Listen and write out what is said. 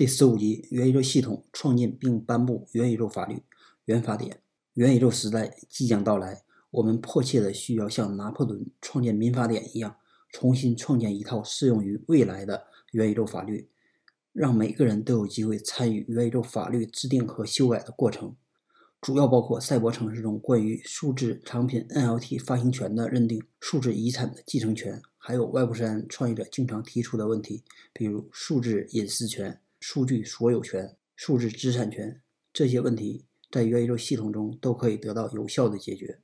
第十五集，元宇宙系统创建并颁布元宇宙法律原法典。元宇宙时代即将到来，我们迫切的需要像拿破仑创建民法典一样，重新创建一套适用于未来的元宇宙法律，让每个人都有机会参与元宇宙法律制定和修改的过程。主要包括赛博城市中关于数字产品 NFT 发行权的认定、数字遗产的继承权，还有 Web 三创业者经常提出的问题，比如数字隐私权、数据所有权、数字资产权这些问题，在元宇宙系统中都可以得到有效的解决。